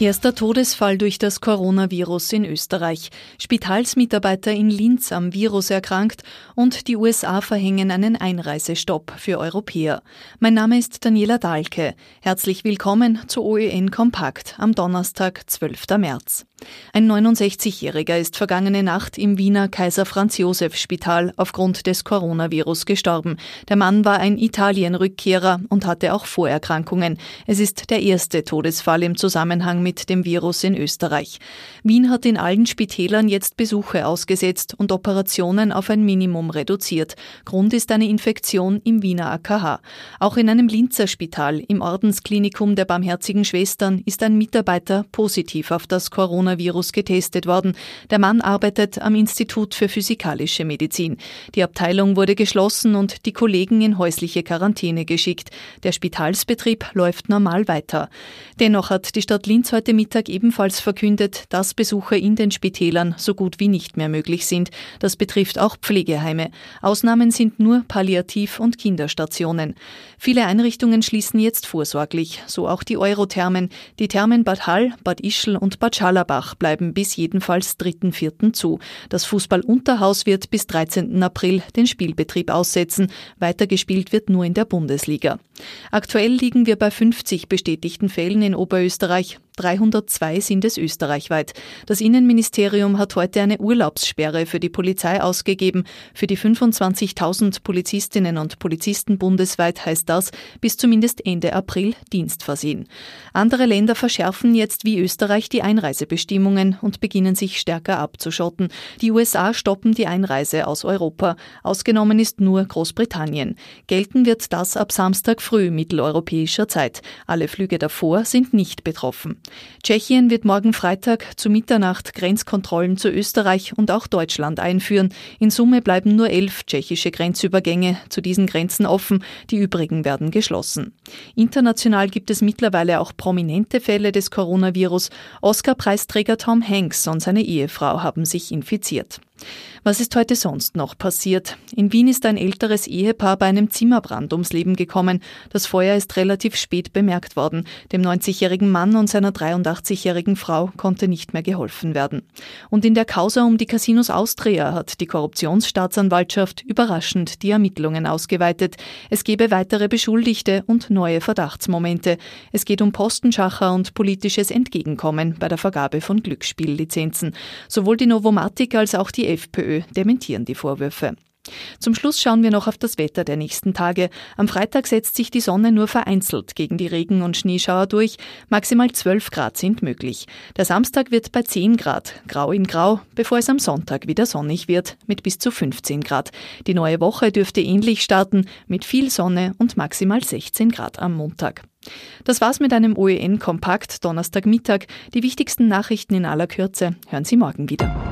Erster Todesfall durch das Coronavirus in Österreich. Spitalsmitarbeiter in Linz am Virus erkrankt und die USA verhängen einen Einreisestopp für Europäer. Mein Name ist Daniela Dahlke. Herzlich willkommen zu OEN Kompakt am Donnerstag, 12. März. Ein 69-Jähriger ist vergangene Nacht im Wiener Kaiser Franz Josef Spital aufgrund des Coronavirus gestorben. Der Mann war ein Italien-Rückkehrer und hatte auch Vorerkrankungen. Es ist der erste Todesfall im Zusammenhang mit dem Virus in Österreich. Wien hat in allen Spitälern jetzt Besuche ausgesetzt und Operationen auf ein Minimum reduziert. Grund ist eine Infektion im Wiener AKH. Auch in einem Linzer Spital im Ordensklinikum der Barmherzigen Schwestern ist ein Mitarbeiter positiv auf das Coronavirus getestet worden. Der Mann arbeitet am Institut für Physikalische Medizin. Die Abteilung wurde geschlossen und die Kollegen in häusliche Quarantäne geschickt. Der Spitalsbetrieb läuft normal weiter. Dennoch hat die Stadt Linz heute Mittag ebenfalls verkündet, dass Besuche in den Spitälern so gut wie nicht mehr möglich sind. Das betrifft auch Pflegeheime. Ausnahmen sind nur Palliativ- und Kinderstationen. Viele Einrichtungen schließen jetzt vorsorglich, so auch die Eurothermen. Die Thermen Bad Hall, Bad Ischl und Bad Schallerbach bleiben bis jedenfalls 3.4. zu. Das Fußball-Unterhaus wird bis 13. April den Spielbetrieb aussetzen. Weitergespielt wird nur in der Bundesliga. Aktuell liegen wir bei 50 bestätigten Fällen in Oberösterreich. 302 sind es österreichweit. Das Innenministerium hat heute eine Urlaubssperre für die Polizei ausgegeben. Für die 25.000 Polizistinnen und Polizisten bundesweit heißt das bis zumindest Ende April dienstversehen. Andere Länder verschärfen jetzt wie Österreich die Einreisebestimmungen und beginnen sich stärker abzuschotten. Die USA stoppen die Einreise aus Europa. Ausgenommen ist nur Großbritannien. Gelten wird das ab Samstag früh mitteleuropäischer Zeit. Alle Flüge davor sind nicht betroffen. Tschechien wird morgen Freitag zu Mitternacht Grenzkontrollen zu Österreich und auch Deutschland einführen. In Summe bleiben nur elf tschechische Grenzübergänge zu diesen Grenzen offen, die übrigen werden geschlossen. International gibt es mittlerweile auch prominente Fälle des Coronavirus. Oscar-Preisträger Tom Hanks und seine Ehefrau haben sich infiziert. Was ist heute sonst noch passiert? In Wien ist ein älteres Ehepaar bei einem Zimmerbrand ums Leben gekommen. Das Feuer ist relativ spät bemerkt worden. Dem 90-jährigen Mann und seiner 83-jährigen Frau konnte nicht mehr geholfen werden. Und in der Causa um die Casinos Austria hat die Korruptionsstaatsanwaltschaft überraschend die Ermittlungen ausgeweitet. Es gebe weitere Beschuldigte und neue Verdachtsmomente. Es geht um Postenschacher und politisches Entgegenkommen bei der Vergabe von Glücksspiellizenzen. Sowohl die Novomatic als auch die Dementieren die Vorwürfe. Zum Schluss schauen wir noch auf das Wetter der nächsten Tage. Am Freitag setzt sich die Sonne nur vereinzelt gegen die Regen- und Schneeschauer durch. Maximal 12 Grad sind möglich. Der Samstag wird bei 10 Grad, grau in grau, bevor es am Sonntag wieder sonnig wird, mit bis zu 15 Grad. Die neue Woche dürfte ähnlich starten, mit viel Sonne und maximal 16 Grad am Montag. Das war's mit einem OEN-Kompakt Donnerstagmittag. Die wichtigsten Nachrichten in aller Kürze hören Sie morgen wieder.